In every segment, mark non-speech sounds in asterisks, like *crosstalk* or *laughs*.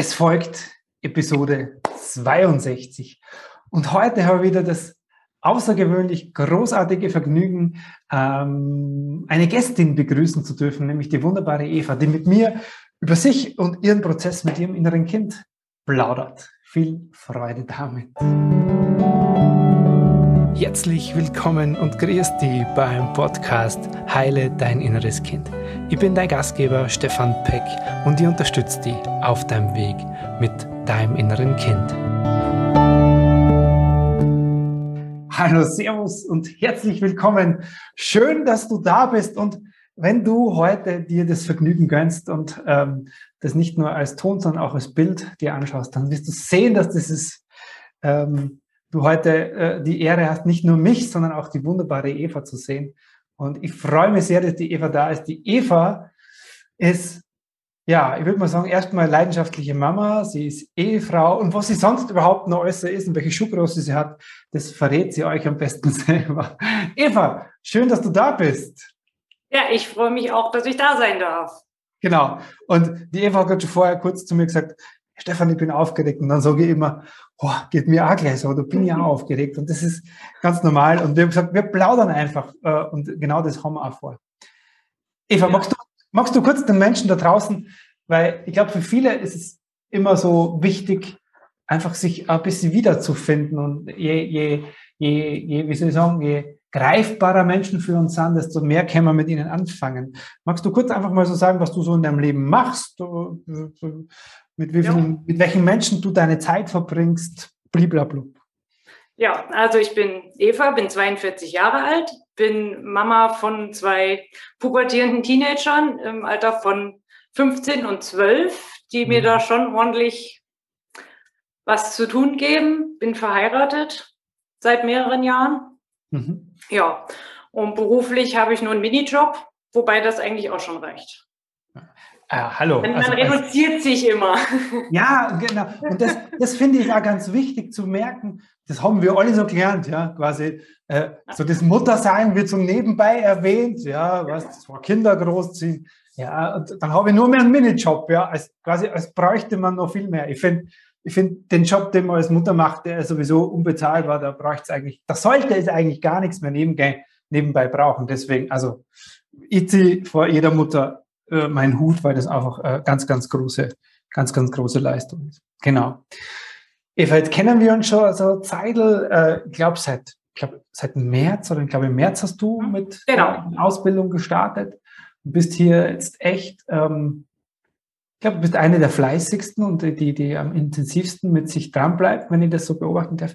Es folgt Episode 62. Und heute habe ich wieder das außergewöhnlich großartige Vergnügen, ähm, eine Gästin begrüßen zu dürfen, nämlich die wunderbare Eva, die mit mir über sich und ihren Prozess mit ihrem inneren Kind plaudert. Viel Freude damit. Herzlich willkommen und grüß dich beim Podcast Heile dein inneres Kind. Ich bin dein Gastgeber Stefan Peck und ich unterstütze dich auf deinem Weg mit deinem inneren Kind. Hallo, Servus und herzlich willkommen. Schön, dass du da bist und wenn du heute dir das Vergnügen gönnst und ähm, das nicht nur als Ton, sondern auch als Bild dir anschaust, dann wirst du sehen, dass das ist ähm, du heute äh, die Ehre hast, nicht nur mich, sondern auch die wunderbare Eva zu sehen. Und ich freue mich sehr, dass die Eva da ist. Die Eva ist, ja, ich würde mal sagen, erstmal leidenschaftliche Mama, sie ist Ehefrau und was sie sonst überhaupt noch alles ist und welche Schuhgröße sie hat, das verrät sie euch am besten *laughs* selber. Eva, schön, dass du da bist. Ja, ich freue mich auch, dass ich da sein darf. Genau. Und die Eva hat gerade schon vorher kurz zu mir gesagt, Stefan, ich bin aufgeregt. Und dann sage ich immer, oh, geht mir auch gleich so, du bin ja aufgeregt. Und das ist ganz normal. Und wir haben gesagt, wir plaudern einfach. Äh, und genau das haben wir auch vor. Eva, ja. magst, du, magst du kurz den Menschen da draußen, weil ich glaube, für viele ist es immer so wichtig, einfach sich ein bisschen wiederzufinden. Und je, je, je, je wie soll ich sagen, je greifbarer Menschen für uns sind, desto mehr können wir mit ihnen anfangen. Magst du kurz einfach mal so sagen, was du so in deinem Leben machst? Mit, wie vielen, ja. mit welchen Menschen du deine Zeit verbringst, bliblablub. Ja, also ich bin Eva, bin 42 Jahre alt, bin Mama von zwei pubertierenden Teenagern im Alter von 15 und 12, die mir mhm. da schon ordentlich was zu tun geben. Bin verheiratet seit mehreren Jahren. Mhm. Ja, und beruflich habe ich nur einen Minijob, wobei das eigentlich auch schon reicht. Äh, hallo. Man, also, reduziert also, sich immer. *laughs* Ja, genau. Und das, das finde ich auch ganz wichtig zu merken. Das haben wir alle so gelernt, ja, quasi. Äh, so das Muttersein wird so nebenbei erwähnt, ja, was, das war Kinder großziehen. Ja, und dann habe ich nur mehr einen Minijob, ja, als, quasi, als bräuchte man noch viel mehr. Ich finde, ich finde den Job, den man als Mutter macht, der sowieso unbezahlt war, da braucht es eigentlich, da sollte es eigentlich gar nichts mehr nebenbei, nebenbei brauchen. Deswegen, also, ich ziehe vor jeder Mutter äh, mein Hut, weil das einfach äh, ganz, ganz große, ganz, ganz große Leistung ist. Genau. Eva, jetzt kennen wir uns schon so Zeitl, äh, ich glaube seit, glaub, seit März oder ich glaube im März hast du mhm. mit genau. Ausbildung gestartet. Du bist hier jetzt echt, ähm, ich glaube, du bist eine der fleißigsten und die, die am intensivsten mit sich dran bleibt, wenn ich das so beobachten darf.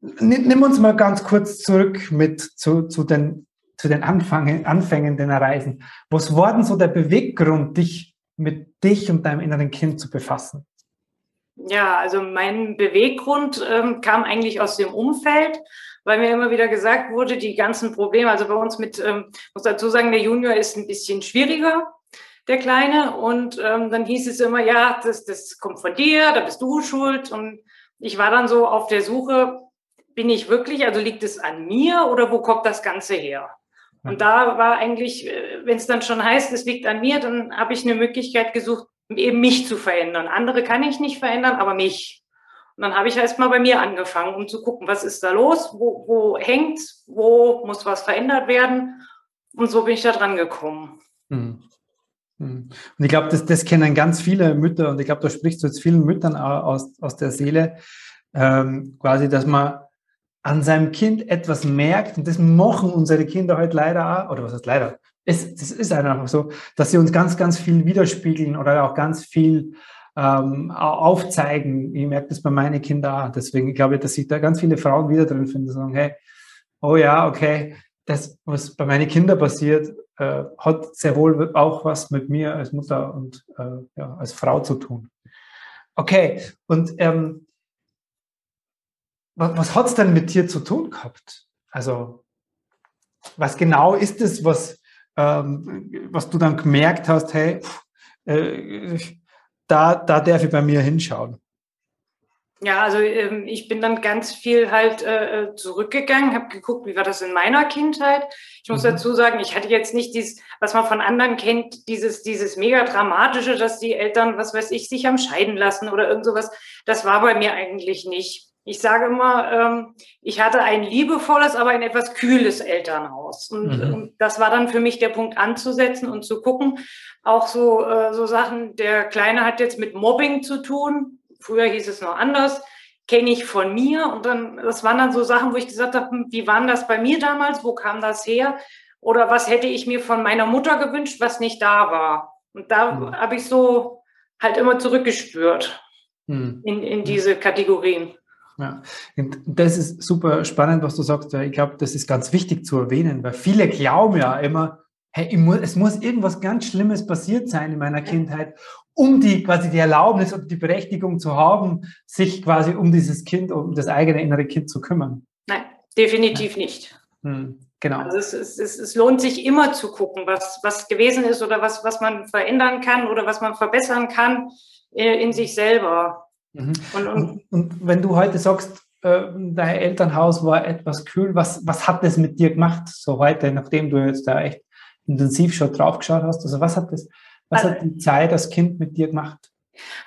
Nimm uns mal ganz kurz zurück mit zu, zu den zu den Anfängen, Anfängen deiner Reisen. Was war denn so der Beweggrund, dich mit dich und deinem inneren Kind zu befassen? Ja, also mein Beweggrund ähm, kam eigentlich aus dem Umfeld, weil mir immer wieder gesagt wurde, die ganzen Probleme, also bei uns mit, ähm, muss dazu sagen, der Junior ist ein bisschen schwieriger, der Kleine, und ähm, dann hieß es immer, ja, das, das kommt von dir, da bist du schuld. Und ich war dann so auf der Suche, bin ich wirklich, also liegt es an mir oder wo kommt das Ganze her? Und da war eigentlich, äh, wenn es dann schon heißt, es liegt an mir, dann habe ich eine Möglichkeit gesucht, eben mich zu verändern. Andere kann ich nicht verändern, aber mich. Und dann habe ich erst mal bei mir angefangen, um zu gucken, was ist da los, wo, wo hängt, wo muss was verändert werden. Und so bin ich da dran gekommen. Mhm. Und ich glaube, das, das kennen ganz viele Mütter und ich glaube, da sprichst du jetzt vielen Müttern aus, aus der Seele, ähm, quasi, dass man an seinem Kind etwas merkt, und das machen unsere Kinder heute leider auch, oder was heißt leider? Es, das ist einfach so, dass sie uns ganz, ganz viel widerspiegeln oder auch ganz viel ähm, aufzeigen. Ich merke das bei meinen Kindern auch. Deswegen glaube ich, dass sich da ganz viele Frauen wieder drin finden, sagen, hey, oh ja, okay, das, was bei meinen Kindern passiert, äh, hat sehr wohl auch was mit mir als Mutter und äh, ja, als Frau zu tun. Okay, und ähm, was, was hat es denn mit dir zu tun gehabt? Also, was genau ist es, was, ähm, was du dann gemerkt hast, hey, äh, da, da darf ich bei mir hinschauen? Ja, also ähm, ich bin dann ganz viel halt äh, äh zurückgegangen, habe geguckt, wie war das in meiner Kindheit. Ich muss mhm. dazu sagen, ich hatte jetzt nicht dieses, was man von anderen kennt, dieses dieses mega dramatische, dass die Eltern, was weiß ich, sich haben scheiden lassen oder irgend sowas. Das war bei mir eigentlich nicht. Ich sage immer, ähm, ich hatte ein liebevolles, aber ein etwas kühles Elternhaus. Und, mhm. und, das war dann für mich der Punkt anzusetzen und zu gucken. Auch so, äh, so Sachen, der Kleine hat jetzt mit Mobbing zu tun früher hieß es noch anders, kenne ich von mir. Und dann, das waren dann so Sachen, wo ich gesagt habe, hm, wie waren das bei mir damals? Wo kam das her? Oder was hätte ich mir von meiner Mutter gewünscht, was nicht da war? Und da mhm. habe ich so halt immer zurückgespürt mhm. in, in diese Kategorien. Ja, und das ist super spannend, was du sagst. Ich glaube, das ist ganz wichtig zu erwähnen, weil viele glauben ja immer, hey, muss, es muss irgendwas ganz Schlimmes passiert sein in meiner Kindheit, um die quasi die Erlaubnis oder die Berechtigung zu haben, sich quasi um dieses Kind, um das eigene innere Kind zu kümmern. Nein, definitiv ja. nicht. Hm, genau. Also es, es, es, es, lohnt sich immer zu gucken, was, was gewesen ist oder was, was man verändern kann oder was man verbessern kann äh, in sich selber. Mhm. Und, und, und, wenn du heute sagst, äh, dein Elternhaus war etwas kühl, was, was hat das mit dir gemacht, so heute, nachdem du jetzt da echt intensiv schon drauf geschaut hast? Also was hat das, was hat die Zeit als Kind mit dir gemacht?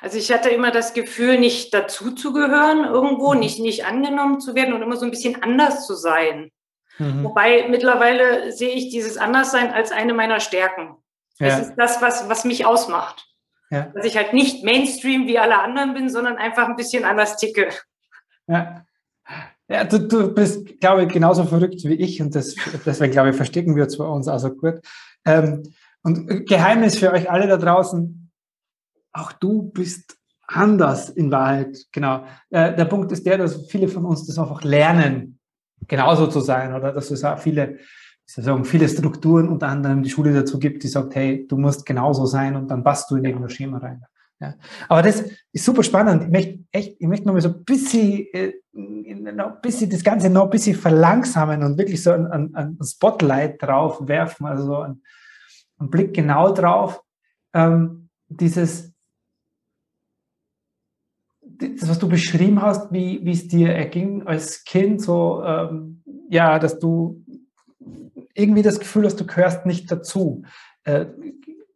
Also ich hatte immer das Gefühl, nicht dazuzugehören irgendwo, mhm. nicht, nicht angenommen zu werden und immer so ein bisschen anders zu sein. Mhm. Wobei mittlerweile sehe ich dieses Anderssein als eine meiner Stärken. Ja. Es ist das, was, was mich ausmacht. Ja. Dass ich halt nicht Mainstream wie alle anderen bin, sondern einfach ein bisschen anders ticke. Ja. Ja, du, du bist, glaube ich, genauso verrückt wie ich und das, deswegen, glaube ich, verstecken wir uns also gut. Ähm, und Geheimnis für euch alle da draußen, auch du bist anders in Wahrheit. Genau. Äh, der Punkt ist der, dass viele von uns das einfach lernen, genauso zu sein oder dass es auch viele, sagen, viele Strukturen unter anderem die Schule dazu gibt, die sagt, hey, du musst genauso sein und dann passt du in irgendein Schema rein. Ja. Aber das ist super spannend. Ich möchte echt, ich möchte noch mal so ein bisschen, äh, ein bisschen das Ganze noch ein bisschen verlangsamen und wirklich so ein, ein, ein Spotlight drauf werfen, also so ein, einen Blick genau drauf. Ähm, dieses, das, was du beschrieben hast, wie, wie es dir erging als Kind, so, ähm, ja, dass du irgendwie das Gefühl hast, du gehörst nicht dazu. Äh,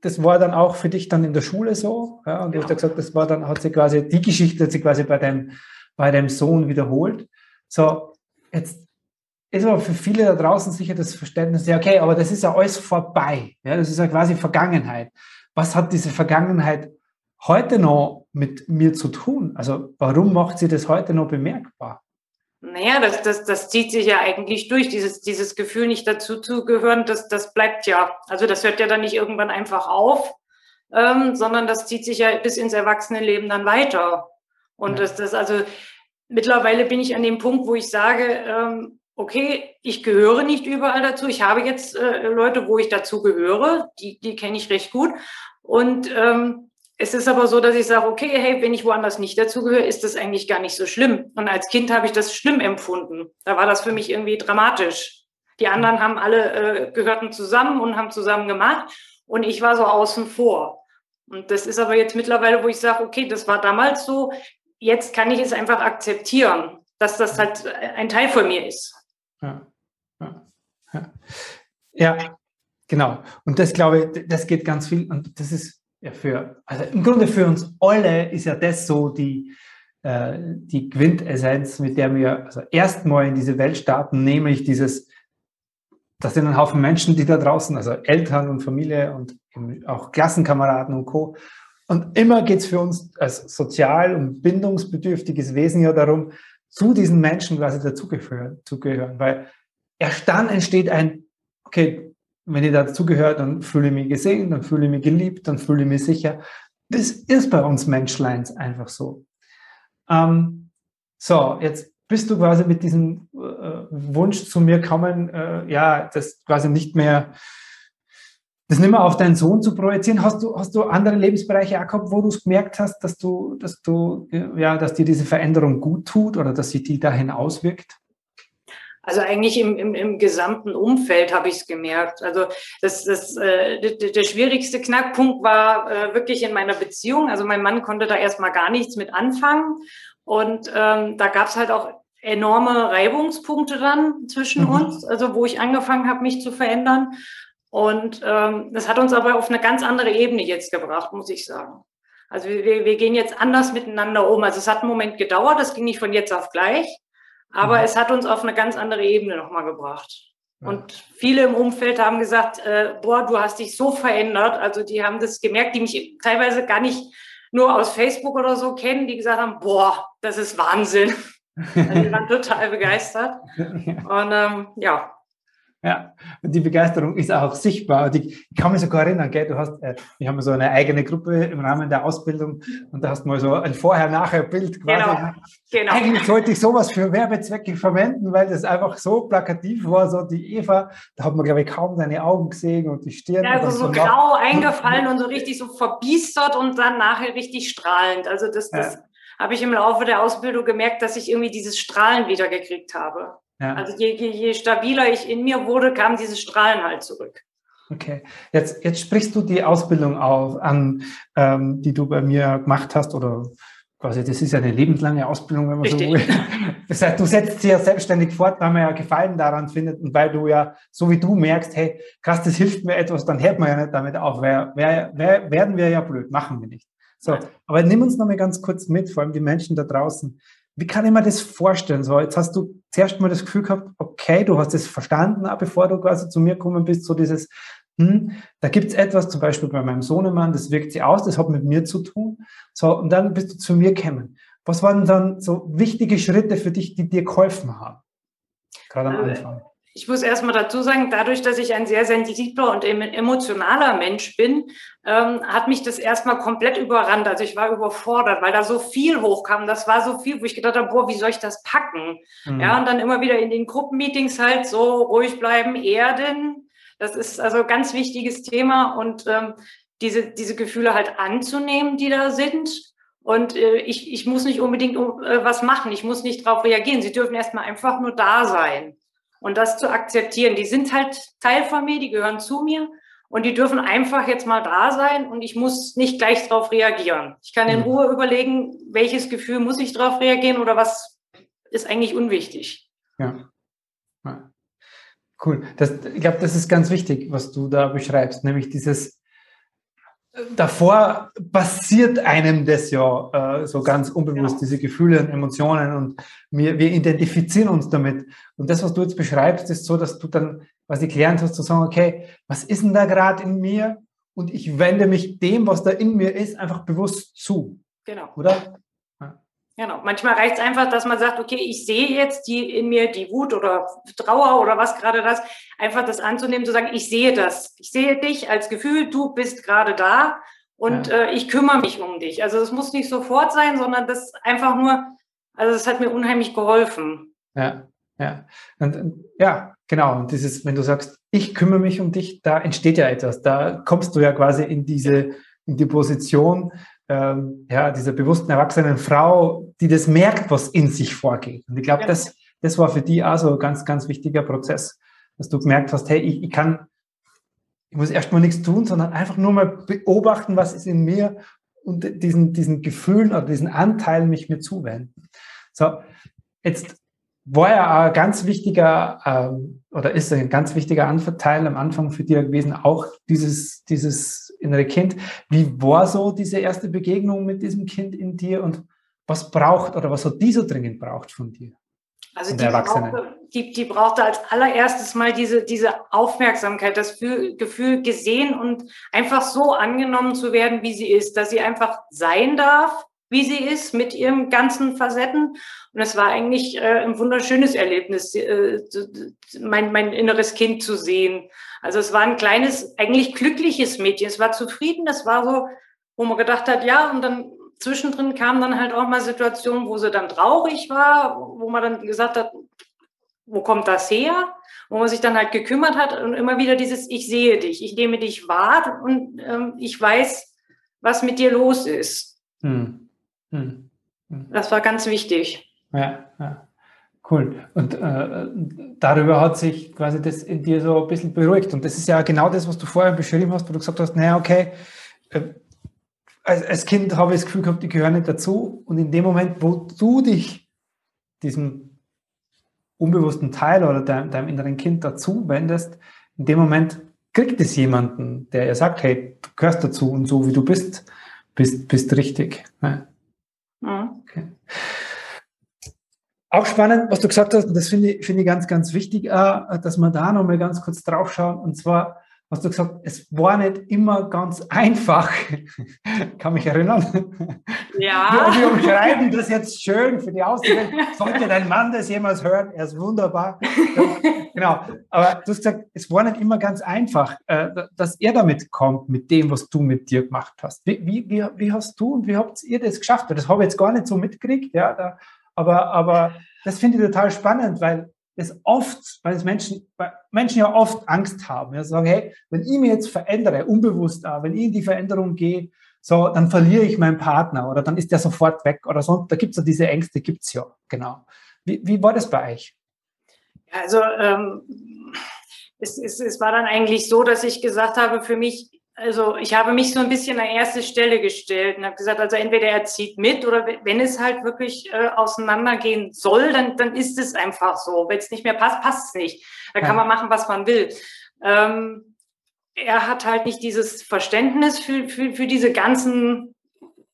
das war dann auch für dich dann in der Schule so. Ja, und du hast ja gesagt, das war dann, hat sich quasi, die Geschichte hat sich quasi bei deinem, bei deinem Sohn wiederholt. So, jetzt ist aber für viele da draußen sicher das Verständnis, ja, okay, aber das ist ja alles vorbei. Ja, das ist ja quasi Vergangenheit. Was hat diese Vergangenheit heute noch mit mir zu tun? Also warum macht sie das heute noch bemerkbar? Naja, das, das, das zieht sich ja eigentlich durch. Dieses, dieses Gefühl, nicht dazu zu gehören, das, das bleibt ja. Also das hört ja dann nicht irgendwann einfach auf, ähm, sondern das zieht sich ja bis ins Erwachsenenleben dann weiter. Und ja. das, das, also mittlerweile bin ich an dem Punkt, wo ich sage, ähm, okay, ich gehöre nicht überall dazu. Ich habe jetzt äh, Leute, wo ich dazu gehöre, die, die kenne ich recht gut. Und ähm, es ist aber so, dass ich sage, okay, hey, wenn ich woanders nicht dazugehöre, ist das eigentlich gar nicht so schlimm. Und als Kind habe ich das schlimm empfunden. Da war das für mich irgendwie dramatisch. Die anderen haben alle äh, gehörten zusammen und haben zusammen gemacht und ich war so außen vor. Und das ist aber jetzt mittlerweile, wo ich sage, okay, das war damals so, jetzt kann ich es einfach akzeptieren, dass das halt ein Teil von mir ist. Ja, ja, ja. ja genau. Und das glaube ich, das geht ganz viel. Und das ist ja für, also im Grunde für uns alle ist ja das so die, äh, die Quintessenz, mit der wir also erstmal in diese Welt starten, nämlich dieses, das sind ein Haufen Menschen, die da draußen, also Eltern und Familie und auch Klassenkameraden und Co. Und immer geht es für uns als sozial und bindungsbedürftiges Wesen ja darum, zu diesen Menschen quasi dazugehören, weil erst dann entsteht ein, okay, wenn ich dazugehöre, dann fühle ich mich gesehen, dann fühle ich mich geliebt, dann fühle ich mich sicher. Das ist bei uns Menschleins einfach so. Ähm, so, jetzt bist du quasi mit diesem äh, Wunsch zu mir kommen, äh, ja, das quasi nicht mehr das nicht mehr auf deinen Sohn zu projizieren. Hast du, hast du andere Lebensbereiche auch gehabt, wo du es gemerkt hast, dass du, dass du, ja, dass dir diese Veränderung gut tut oder dass sich die dahin auswirkt? Also eigentlich im, im, im gesamten Umfeld habe ich es gemerkt. Also das, das, äh, der, der schwierigste Knackpunkt war äh, wirklich in meiner Beziehung. Also mein Mann konnte da erstmal gar nichts mit anfangen. Und ähm, da gab es halt auch enorme Reibungspunkte dann zwischen mhm. uns, also wo ich angefangen habe, mich zu verändern. Und ähm, das hat uns aber auf eine ganz andere Ebene jetzt gebracht, muss ich sagen. Also wir, wir gehen jetzt anders miteinander um. Also es hat einen Moment gedauert, das ging nicht von jetzt auf gleich, aber mhm. es hat uns auf eine ganz andere Ebene nochmal gebracht. Und viele im Umfeld haben gesagt, äh, boah, du hast dich so verändert. Also die haben das gemerkt, die mich teilweise gar nicht nur aus Facebook oder so kennen, die gesagt haben, boah, das ist Wahnsinn. *laughs* Also die waren total begeistert. *laughs* Und ähm, ja, ja, und die Begeisterung ist auch sichtbar. Und ich, kann mich sogar erinnern, gell, du hast, äh, wir haben so eine eigene Gruppe im Rahmen der Ausbildung und da hast du mal so ein Vorher-Nachher-Bild quasi. Genau, genau. Eigentlich sollte ich sowas für Werbezwecke verwenden, weil das einfach so plakativ war, so die Eva, da hat man, glaube ich, kaum deine Augen gesehen und die Stirn. Ja, also so, grau eingefallen und so richtig so verbiestert und dann nachher richtig strahlend. Also das, das ja. habe ich im Laufe der Ausbildung gemerkt, dass ich irgendwie dieses Strahlen wieder gekriegt habe. Ja. Also je, je, je stabiler ich in mir wurde, kamen diese Strahlen halt zurück. Okay, jetzt, jetzt sprichst du die Ausbildung auf, an, ähm, die du bei mir gemacht hast oder quasi, das ist ja eine lebenslange Ausbildung, wenn man Richtig. so will. *laughs* Das heißt, du setzt sie ja selbstständig fort, weil man ja Gefallen daran findet und weil du ja, so wie du merkst, hey, krass, das hilft mir etwas, dann hört man ja nicht damit auf, weil, weil, weil werden wir ja blöd, machen wir nicht. So, aber nimm uns noch mal ganz kurz mit, vor allem die Menschen da draußen. Wie kann ich mir das vorstellen? So, jetzt hast du zuerst mal das Gefühl gehabt, okay, du hast es verstanden, bevor du quasi zu mir gekommen bist, so dieses, hm, da gibt es etwas, zum Beispiel bei meinem Sohnemann, das wirkt sich aus, das hat mit mir zu tun. So, und dann bist du zu mir gekommen. Was waren dann so wichtige Schritte für dich, die dir geholfen haben? Gerade am äh, Anfang. Ich muss erstmal dazu sagen, dadurch, dass ich ein sehr sensibler und emotionaler Mensch bin, ähm, hat mich das erstmal komplett überrannt. Also ich war überfordert, weil da so viel hochkam. Das war so viel, wo ich gedacht habe, boah, wie soll ich das packen? Mhm. Ja, und dann immer wieder in den Gruppenmeetings halt so ruhig bleiben, erden. Das ist also ein ganz wichtiges Thema und ähm, diese, diese Gefühle halt anzunehmen, die da sind. Und äh, ich, ich muss nicht unbedingt äh, was machen. Ich muss nicht darauf reagieren. Sie dürfen erstmal einfach nur da sein und das zu akzeptieren. Die sind halt Teil von mir, die gehören zu mir und die dürfen einfach jetzt mal da sein und ich muss nicht gleich darauf reagieren. Ich kann in mhm. Ruhe überlegen, welches Gefühl muss ich darauf reagieren oder was ist eigentlich unwichtig. Ja. ja. Cool. Das, ich glaube, das ist ganz wichtig, was du da beschreibst, nämlich dieses davor passiert einem das ja äh, so ganz unbewusst, ja. diese Gefühle und Emotionen und wir, wir identifizieren uns damit. Und das, was du jetzt beschreibst, ist so, dass du dann quasi gelernt hast zu sagen, okay, was ist denn da gerade in mir? Und ich wende mich dem, was da in mir ist, einfach bewusst zu. Genau. Oder? Genau. Manchmal reicht es einfach, dass man sagt, okay, ich sehe jetzt die in mir die Wut oder Trauer oder was gerade das, einfach das anzunehmen, zu sagen, ich sehe das. Ich sehe dich als Gefühl, du bist gerade da und ja. äh, ich kümmere mich um dich. Also das muss nicht sofort sein, sondern das einfach nur, also das hat mir unheimlich geholfen. Ja, ja. Und, ja, genau. Und dieses, wenn du sagst, ich kümmere mich um dich, da entsteht ja etwas. Da kommst du ja quasi in diese, in die Position, ähm, ja, dieser bewussten erwachsenen Frau, die das merkt, was in sich vorgeht. Und ich glaube, ja. das, das war für die auch so ein ganz, ganz wichtiger Prozess, dass du gemerkt hast, hey, ich, ich kann, ich muss erstmal nichts tun, sondern einfach nur mal beobachten, was ist in mir und diesen, diesen Gefühlen oder diesen Anteilen mich mir zuwenden. So, jetzt war ja ein ganz wichtiger ähm, oder ist ein ganz wichtiger Anteil am Anfang für dich gewesen, auch dieses, dieses innere Kind. Wie war so diese erste Begegnung mit diesem Kind in dir und was braucht oder was hat die so dringend braucht von dir? Also die brauchte, die, die brauchte als allererstes mal diese, diese Aufmerksamkeit, das Gefühl gesehen und einfach so angenommen zu werden, wie sie ist, dass sie einfach sein darf, wie sie ist, mit ihren ganzen Facetten. Und es war eigentlich äh, ein wunderschönes Erlebnis, äh, mein, mein inneres Kind zu sehen. Also es war ein kleines, eigentlich glückliches Mädchen. Es war zufrieden, das war so, wo man gedacht hat, ja, und dann zwischendrin kamen dann halt auch mal Situationen, wo sie dann traurig war, wo man dann gesagt hat, wo kommt das her? Wo man sich dann halt gekümmert hat und immer wieder dieses, ich sehe dich, ich nehme dich wahr und ähm, ich weiß, was mit dir los ist. Hm. Hm. Hm. Das war ganz wichtig. Ja, ja. Cool. Und äh, darüber hat sich quasi das in dir so ein bisschen beruhigt. Und das ist ja genau das, was du vorher beschrieben hast, wo du gesagt hast, naja, okay, äh, als, als Kind habe ich das Gefühl gehabt, die gehören nicht dazu. Und in dem Moment, wo du dich diesem unbewussten Teil oder deinem, deinem inneren Kind dazu wendest, in dem Moment kriegt es jemanden, der ihr sagt, hey, du gehörst dazu und so wie du bist, bist, bist richtig. Ja. Okay. Auch spannend, was du gesagt hast, und das finde ich, finde ich ganz, ganz wichtig, äh, dass wir da nochmal ganz kurz drauf schauen. Und zwar, hast du gesagt, es war nicht immer ganz *laughs* einfach. Kann mich erinnern. Ja. *laughs* Wir, wir umschreiben das jetzt schön für die Außenwelt. Sollte dein Mann das jemals hören, er ist wunderbar. genau. Aber du hast gesagt, es war nicht immer ganz einfach, äh, dass er damit kommt, mit dem, was du mit dir gemacht hast. Wie, wie, wie hast du und wie habt ihr das geschafft? Das habe ich jetzt gar nicht so mitgekriegt. Ja, da, aber, aber das finde ich total spannend, weil es oft, weil es Menschen, weil Menschen ja oft Angst haben. Ja, sagen, hey, wenn ich mich jetzt verändere, unbewusst auch, wenn ich in die Veränderung gehe, so, dann verliere ich meinen Partner oder dann ist der sofort weg oder so. Da gibt es ja diese Ängste, gibt es ja, genau. Wie, wie war das bei euch? Also ähm, es, es, es war dann eigentlich so, dass ich gesagt habe, für mich also ich habe mich so ein bisschen an erste Stelle gestellt und habe gesagt, also entweder er zieht mit oder wenn es halt wirklich äh, auseinandergehen soll, dann, dann ist es einfach so. Wenn es nicht mehr passt, passt es nicht. Da kann man machen, was man will. Ähm, er hat halt nicht dieses Verständnis für, für, für diese ganzen,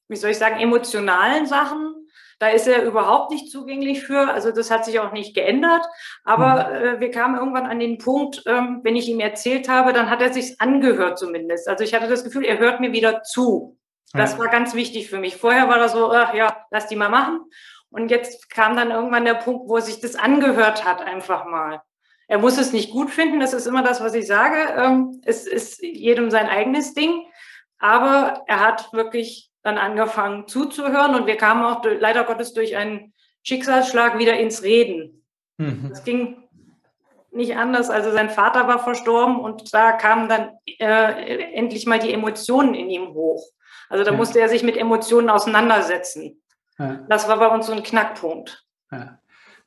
wie soll ich sagen, emotionalen Sachen. Da ist er überhaupt nicht zugänglich für. Also das hat sich auch nicht geändert. Aber mhm. äh, wir kamen irgendwann an den Punkt, ähm, wenn ich ihm erzählt habe, dann hat er sich angehört zumindest. Also ich hatte das Gefühl, er hört mir wieder zu. Das ja. war ganz wichtig für mich. Vorher war das so, ach ja, lass die mal machen. Und jetzt kam dann irgendwann der Punkt, wo er sich das angehört hat, einfach mal. Er muss es nicht gut finden, das ist immer das, was ich sage. Ähm, es ist jedem sein eigenes Ding. Aber er hat wirklich dann angefangen zuzuhören und wir kamen auch leider Gottes durch einen Schicksalsschlag wieder ins Reden. Mhm. Das ging nicht anders. Also sein Vater war verstorben und da kamen dann äh, endlich mal die Emotionen in ihm hoch. Also da ja. musste er sich mit Emotionen auseinandersetzen. Ja. Das war bei uns so ein Knackpunkt. Ja,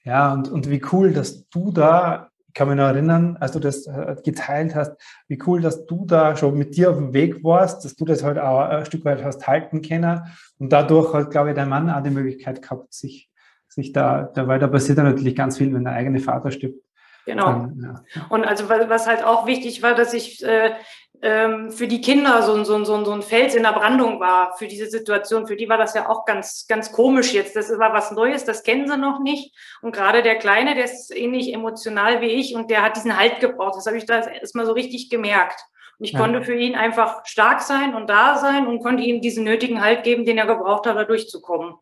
ja und, und wie cool, dass du da kann mich noch erinnern, als du das äh, geteilt hast, wie cool, dass du da schon mit dir auf dem Weg warst, dass du das halt auch ein Stück weit hast halten können und dadurch hat, glaube ich, dein Mann auch die Möglichkeit gehabt, sich, sich da, da, weil da passiert ja natürlich ganz viel, wenn der eigene Vater stirbt. Genau. Dann, ja. Und also was halt auch wichtig war, dass ich äh, ähm, für die Kinder so ein, so, ein, so, ein, Fels in der Brandung war, für diese Situation. Für die war das ja auch ganz, ganz komisch jetzt. Das war was Neues, das kennen sie noch nicht. Und gerade der Kleine, der ist ähnlich emotional wie ich und der hat diesen Halt gebraucht. Das habe ich da erstmal so richtig gemerkt. Und ich ja. konnte für ihn einfach stark sein und da sein und konnte ihm diesen nötigen Halt geben, den er gebraucht hat, da durchzukommen.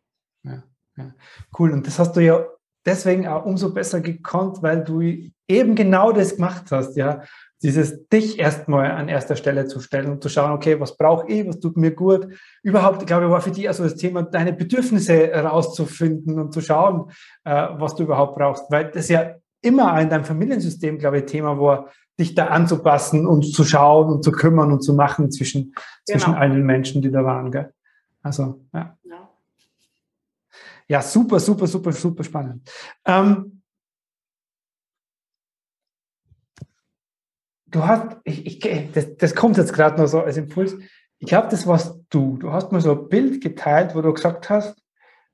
Ja, ja. Cool. Und das hast du ja deswegen auch umso besser gekonnt, weil du eben genau das gemacht hast, ja dieses dich erstmal an erster Stelle zu stellen und zu schauen, okay, was brauche ich, was tut mir gut. Überhaupt, ich glaube, war für dich also das Thema, deine Bedürfnisse herauszufinden und zu schauen, äh, was du überhaupt brauchst. Weil das ja immer in deinem Familiensystem, glaube ich, Thema war, dich da anzupassen und zu schauen und zu kümmern und zu machen zwischen, genau. zwischen allen Menschen, die da waren. Gell? Also, ja. ja. Ja, super, super, super, super spannend. Ähm, du hast, ich, ich, das, das kommt jetzt gerade noch so als Impuls. Ich glaube, das warst du. Du hast mir so ein Bild geteilt, wo du gesagt hast,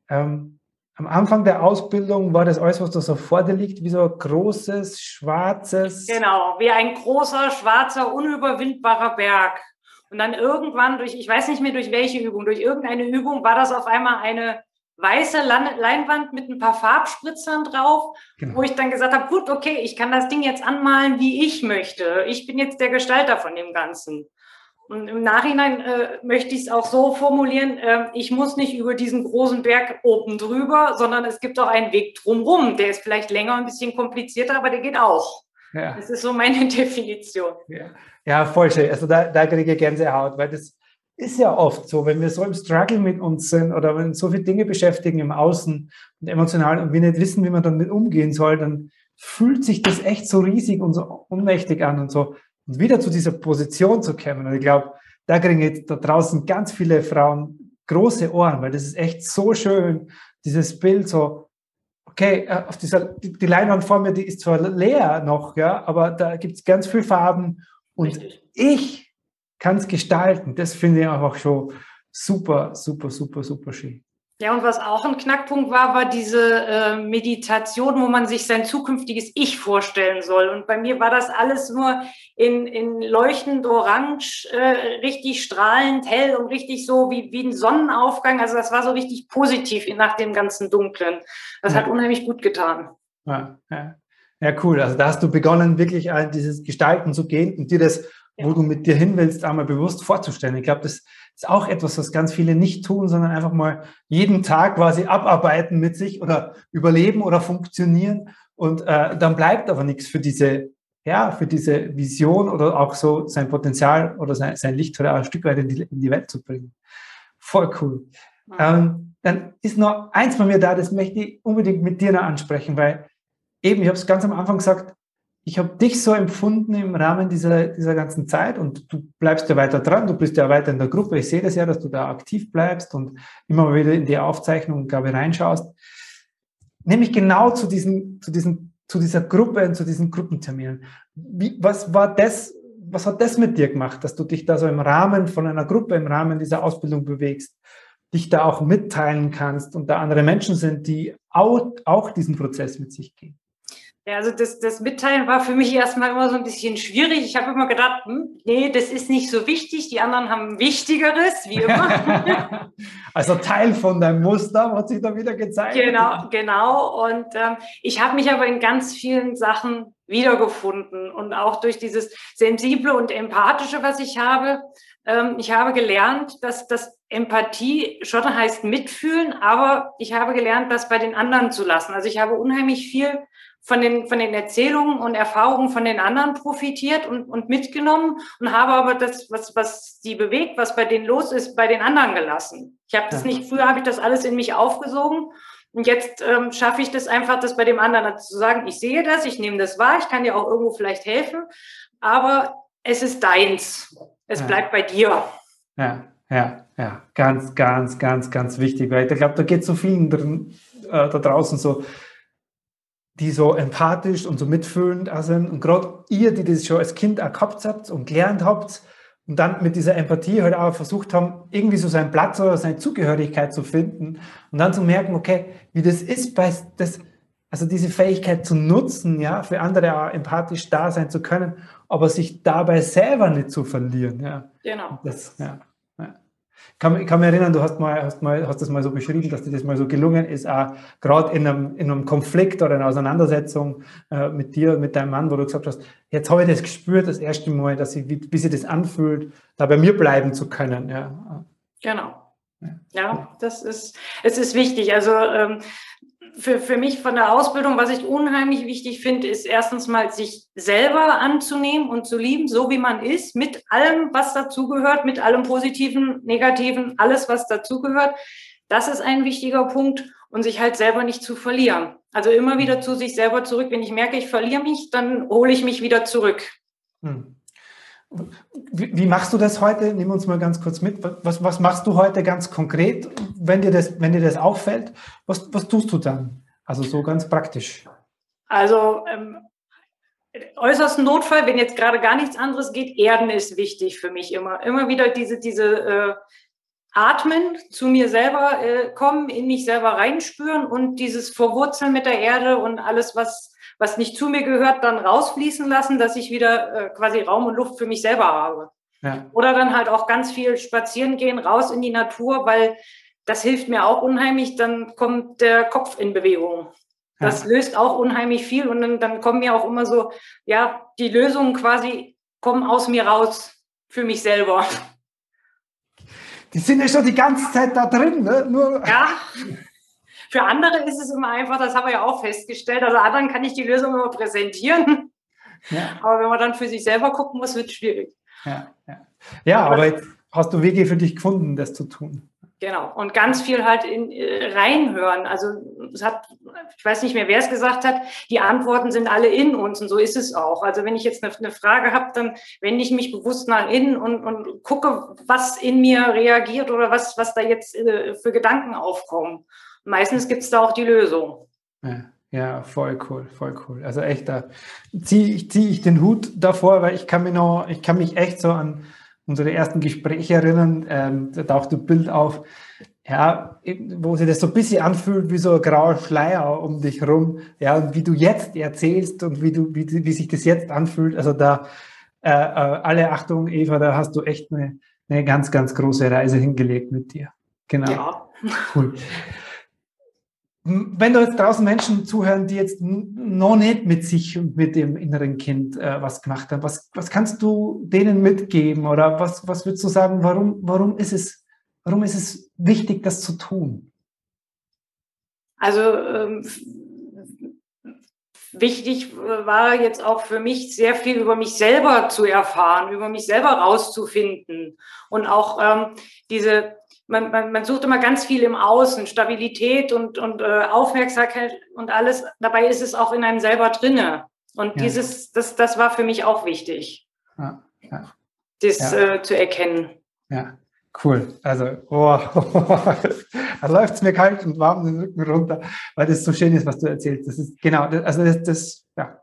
ähm, am Anfang der Ausbildung war das alles, was da so vor dir liegt, wie so ein großes, schwarzes. Genau, wie ein großer, schwarzer, unüberwindbarer Berg. Und dann irgendwann durch, ich weiß nicht mehr durch welche Übung, durch irgendeine Übung war das auf einmal eine weiße Leinwand mit ein paar Farbspritzern drauf, genau. wo ich dann gesagt habe, gut, okay, ich kann das Ding jetzt anmalen, wie ich möchte. Ich bin jetzt der Gestalter von dem Ganzen. Und im Nachhinein äh, möchte ich es auch so formulieren, äh, ich muss nicht über diesen großen Berg oben drüber, sondern es gibt auch einen Weg drumherum. Der ist vielleicht länger, ein bisschen komplizierter, aber der geht auch. Ja. Das ist so meine *laughs* Definition. Ja, ja voll schön. Also da, da kriege ich Gänsehaut, weil das, ist ja oft so, wenn wir so im Struggle mit uns sind oder wenn so viele Dinge beschäftigen im Außen und emotional und wir nicht wissen, wie man damit umgehen soll, dann fühlt sich das echt so riesig und so unmächtig an und so. Und wieder zu dieser Position zu kommen. Und ich glaube, da kriegen jetzt da draußen ganz viele Frauen große Ohren, weil das ist echt so schön, dieses Bild so, okay, äh, auf dieser, die, die Leinwand vor mir, die ist zwar leer noch, ja, aber da gibt es ganz viele Farben und Richtig. ich kann es gestalten. Das finde ich einfach schon super, super, super, super schön. Ja, und was auch ein Knackpunkt war, war diese äh, Meditation, wo man sich sein zukünftiges Ich vorstellen soll. Und bei mir war das alles nur in, in leuchtend orange, äh, richtig strahlend hell und richtig so wie, wie ein Sonnenaufgang. Also das war so richtig positiv nach dem ganzen Dunklen. Das ja. hat unheimlich gut getan. Ja, ja. ja, cool. Also da hast du begonnen, wirklich dieses Gestalten zu gehen und dir das, ja. wo du mit dir hin willst, einmal bewusst vorzustellen. Ich glaube, das ist auch etwas, was ganz viele nicht tun, sondern einfach mal jeden Tag quasi abarbeiten mit sich oder überleben oder funktionieren. Und äh, dann bleibt aber nichts für diese, ja, für diese Vision oder auch so sein Potenzial oder sein, sein Licht oder ein Stück weit in die, in die Welt zu bringen. Voll cool. Mhm. Ähm, dann ist noch eins von mir da, das möchte ich unbedingt mit dir noch ansprechen, weil eben, ich habe es ganz am Anfang gesagt, ich habe dich so empfunden im Rahmen dieser, dieser ganzen Zeit und du bleibst ja weiter dran, du bist ja weiter in der Gruppe. Ich sehe das ja, dass du da aktiv bleibst und immer wieder in die Aufzeichnung, glaube ich, reinschaust. Nämlich genau zu diesen, zu diesen, zu dieser Gruppe und zu diesen Gruppenterminen. Wie, was war das, was hat das mit dir gemacht, dass du dich da so im Rahmen von einer Gruppe, im Rahmen dieser Ausbildung bewegst, dich da auch mitteilen kannst und da andere Menschen sind, die auch, auch diesen Prozess mit sich gehen? Ja, also das, das Mitteilen war für mich erstmal immer so ein bisschen schwierig. Ich habe immer gedacht, hm, nee, das ist nicht so wichtig. Die anderen haben Wichtigeres, wie *laughs* immer. also Teil von deinem Muster hat sich da wieder gezeigt. Genau, genau. Und ähm, ich habe mich aber in ganz vielen Sachen wiedergefunden und auch durch dieses sensible und empathische, was ich habe. Ähm, ich habe gelernt, dass das Empathie schon heißt mitfühlen, aber ich habe gelernt, das bei den anderen zu lassen. Also ich habe unheimlich viel von den, von den Erzählungen und Erfahrungen von den anderen profitiert und, und mitgenommen und habe aber das, was, was sie bewegt, was bei denen los ist, bei den anderen gelassen. Ich habe das nicht, früher habe ich das alles in mich aufgesogen und jetzt ähm, schaffe ich das einfach, das bei dem anderen zu sagen, ich sehe das, ich nehme das wahr, ich kann dir auch irgendwo vielleicht helfen, aber es ist deins. Es ja. bleibt bei dir. Ja, ja, ja. Ganz, ganz, ganz, ganz wichtig, weil ich glaube, da geht so vielen drin, äh, da draußen so, die so empathisch und so mitfühlend sind. Und gerade ihr, die das schon als Kind auch gehabt habt und gelernt habt und dann mit dieser Empathie halt auch versucht haben, irgendwie so seinen Platz oder seine Zugehörigkeit zu finden und dann zu merken, okay, wie das ist, bei das, also diese Fähigkeit zu nutzen, ja, für andere auch empathisch da sein zu können, aber sich dabei selber nicht zu verlieren, ja. Genau. Das, ja kann, ich kann mich erinnern, du hast mal, hast mal, hast das mal so beschrieben, dass dir das mal so gelungen ist, auch gerade in einem, in einem Konflikt oder in einer Auseinandersetzung äh, mit dir, mit deinem Mann, wo du gesagt hast, jetzt habe ich das gespürt, das erste Mal, dass ich, wie, wie sich das anfühlt, da bei mir bleiben zu können. Ja. Genau. Ja, das ist, es ist wichtig. Also ähm, für, für mich von der Ausbildung, was ich unheimlich wichtig finde, ist erstens mal sich selber anzunehmen und zu lieben, so wie man ist, mit allem, was dazugehört, mit allem Positiven, Negativen, alles, was dazugehört. Das ist ein wichtiger Punkt und sich halt selber nicht zu verlieren. Also immer wieder zu sich selber zurück. Wenn ich merke, ich verliere mich, dann hole ich mich wieder zurück. Hm. Wie, wie, machst du das heute? Nimm uns mal ganz kurz mit. Was, was machst du heute ganz konkret, wenn dir das, wenn dir das auffällt? Was, was tust du dann? Also so ganz praktisch. Also ähm, äußersten Notfall, wenn jetzt gerade gar nichts anderes geht, Erden ist wichtig für mich immer. Immer wieder diese, diese äh, Atmen, zu mir selber äh, kommen, in mich selber reinspüren und dieses Verwurzeln mit der Erde und alles, was was nicht zu mir gehört, dann rausfließen lassen, dass ich wieder äh, quasi Raum und Luft für mich selber habe. Ja. Oder dann halt auch ganz viel spazieren gehen, raus in die Natur, weil das hilft mir auch unheimlich. Dann kommt der Kopf in Bewegung. Das ja. löst auch unheimlich viel und dann, dann kommen mir auch immer so, ja, die Lösungen quasi kommen aus mir raus für mich selber. Die sind ja schon die ganze Zeit da drin, ne? Nur ja. Für andere ist es immer einfach, das haben wir ja auch festgestellt. Also anderen kann ich die Lösung immer präsentieren. Ja. Aber wenn man dann für sich selber gucken muss, wird es schwierig. Ja, ja. ja aber jetzt hast du Wege für dich gefunden, das zu tun. Genau. Und ganz viel halt in, äh, reinhören. Also es hat, ich weiß nicht mehr, wer es gesagt hat, die Antworten sind alle in uns und so ist es auch. Also wenn ich jetzt eine, eine Frage habe, dann wende ich mich bewusst nach innen und, und gucke, was in mir reagiert oder was, was da jetzt äh, für Gedanken aufkommen meistens gibt es da auch die Lösung. Ja. Ja, voll cool, voll cool. Also echt, da ziehe ich, zieh ich den Hut davor, weil ich kann mich noch, ich kann mich echt so an, unsere ersten Gespräche erinnern, ähm, da taucht ein Bild auf, ja, wo sich das so ein bisschen anfühlt wie so ein grauer Schleier um dich rum, ja, und wie du jetzt erzählst und wie du, wie, wie sich das jetzt anfühlt, also da, äh, äh, alle Achtung, Eva, da hast du echt eine, eine ganz, ganz große Reise hingelegt mit dir. Genau. Ja. Cool. Wenn da jetzt draußen Menschen zuhören, die jetzt noch nicht mit sich und mit dem inneren Kind äh, was gemacht haben, was, was kannst du denen mitgeben oder was, was würdest du sagen, warum, warum, ist es, warum ist es wichtig, das zu tun? Also ähm, wichtig war jetzt auch für mich sehr viel über mich selber zu erfahren, über mich selber rauszufinden und auch ähm, diese man, man, man sucht immer ganz viel im Außen, Stabilität und, und äh, Aufmerksamkeit und alles. Dabei ist es auch in einem selber drinne. Und ja. dieses, das, das war für mich auch wichtig, ja, ja. das äh, zu erkennen. Ja, cool. Also, oh, *laughs* da läuft es mir kalt und warm den Rücken runter, weil das so schön ist, was du erzählst. Das ist genau, also das, das ja.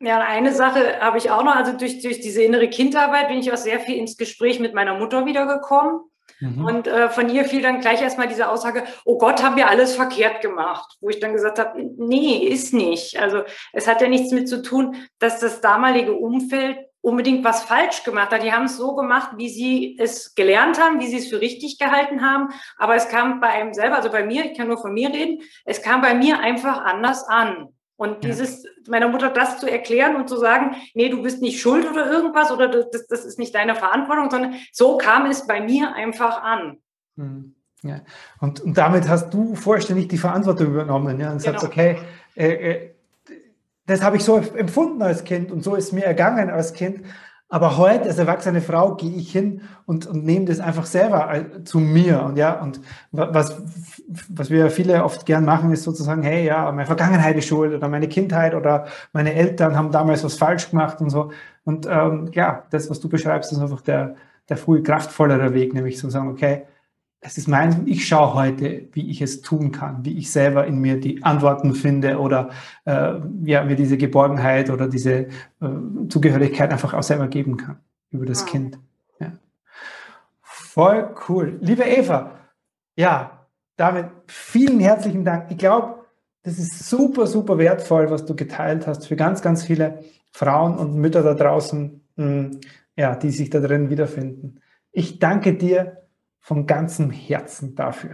Ja, eine Sache habe ich auch noch, also durch, durch diese innere Kindarbeit bin ich auch sehr viel ins Gespräch mit meiner Mutter wiedergekommen. Mhm. Und äh, von ihr fiel dann gleich erstmal diese Aussage, oh Gott, haben wir alles verkehrt gemacht. Wo ich dann gesagt habe, nee, ist nicht. Also es hat ja nichts mit zu tun, dass das damalige Umfeld unbedingt was falsch gemacht hat. Die haben es so gemacht, wie sie es gelernt haben, wie sie es für richtig gehalten haben. Aber es kam bei einem selber, also bei mir, ich kann nur von mir reden, es kam bei mir einfach anders an. Und dieses, meiner Mutter das zu erklären und zu sagen, nee, du bist nicht schuld oder irgendwas oder das, das ist nicht deine Verantwortung, sondern so kam es bei mir einfach an. Hm, ja. Und, und damit hast du vollständig die Verantwortung übernommen ja, und genau. sagst, okay, äh, äh, das habe ich so empfunden als Kind und so ist mir ergangen als Kind. Aber heute als erwachsene Frau gehe ich hin und, und nehme das einfach selber äh, zu mir. Und ja, und was, was wir viele oft gern machen, ist sozusagen, hey, ja, meine Vergangenheit ist schuld oder meine Kindheit oder meine Eltern haben damals was falsch gemacht und so. Und ähm, ja, das, was du beschreibst, ist einfach der, der früh kraftvollere Weg, nämlich zu sagen, okay, es ist mein, ich schaue heute, wie ich es tun kann, wie ich selber in mir die Antworten finde oder äh, ja, mir diese Geborgenheit oder diese äh, Zugehörigkeit einfach auch selber geben kann über das ja. Kind. Ja. Voll cool. Liebe Eva, ja, damit vielen herzlichen Dank. Ich glaube, das ist super, super wertvoll, was du geteilt hast für ganz, ganz viele Frauen und Mütter da draußen, mh, hm, ja, die sich da drin wiederfinden. Ich danke dir von ganzem Herzen dafür.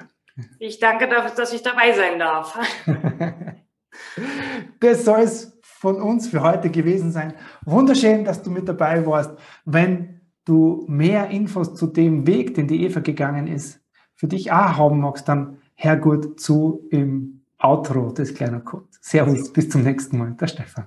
Ich danke dafür, dass ich dabei sein darf. *laughs* das soll es von uns für heute gewesen sein. Wunderschön, dass du mit dabei warst. Wenn du mehr Infos zu dem Weg, den die Eva gegangen ist, für dich auch haben magst, dann hör gut zu im Outro des kleinen Code. Servus, bis zum nächsten Mal. Der Stefan.